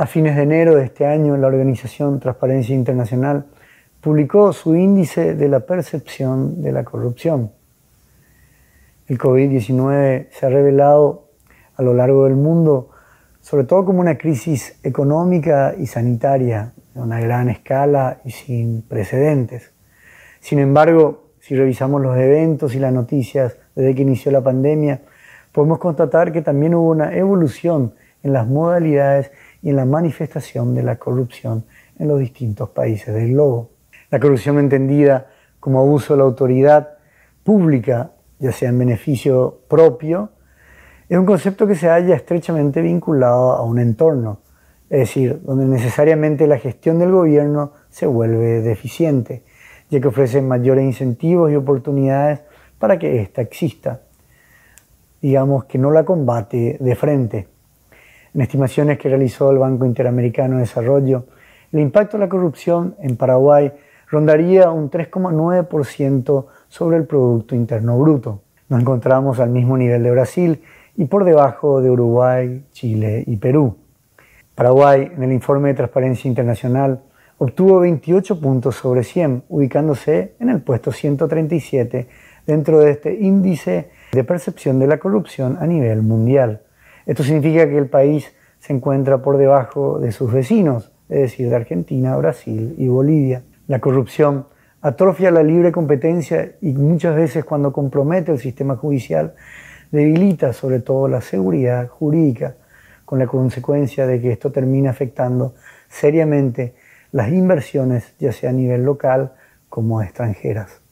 A fines de enero de este año, la organización Transparencia Internacional publicó su índice de la percepción de la corrupción. El COVID-19 se ha revelado a lo largo del mundo sobre todo como una crisis económica y sanitaria de una gran escala y sin precedentes. Sin embargo, si revisamos los eventos y las noticias desde que inició la pandemia, podemos constatar que también hubo una evolución en las modalidades y en la manifestación de la corrupción en los distintos países del globo. La corrupción entendida como abuso de la autoridad pública, ya sea en beneficio propio, es un concepto que se halla estrechamente vinculado a un entorno, es decir, donde necesariamente la gestión del gobierno se vuelve deficiente, ya que ofrece mayores incentivos y oportunidades para que ésta exista. Digamos que no la combate de frente. En estimaciones que realizó el Banco Interamericano de Desarrollo, el impacto de la corrupción en Paraguay rondaría un 3,9% sobre el Producto Interno Bruto. Nos encontramos al mismo nivel de Brasil y por debajo de Uruguay, Chile y Perú. Paraguay, en el informe de Transparencia Internacional, obtuvo 28 puntos sobre 100, ubicándose en el puesto 137 dentro de este índice de percepción de la corrupción a nivel mundial. Esto significa que el país se encuentra por debajo de sus vecinos, es decir, de Argentina, Brasil y Bolivia. La corrupción atrofia la libre competencia y muchas veces cuando compromete el sistema judicial debilita sobre todo la seguridad jurídica, con la consecuencia de que esto termina afectando seriamente las inversiones, ya sea a nivel local como extranjeras.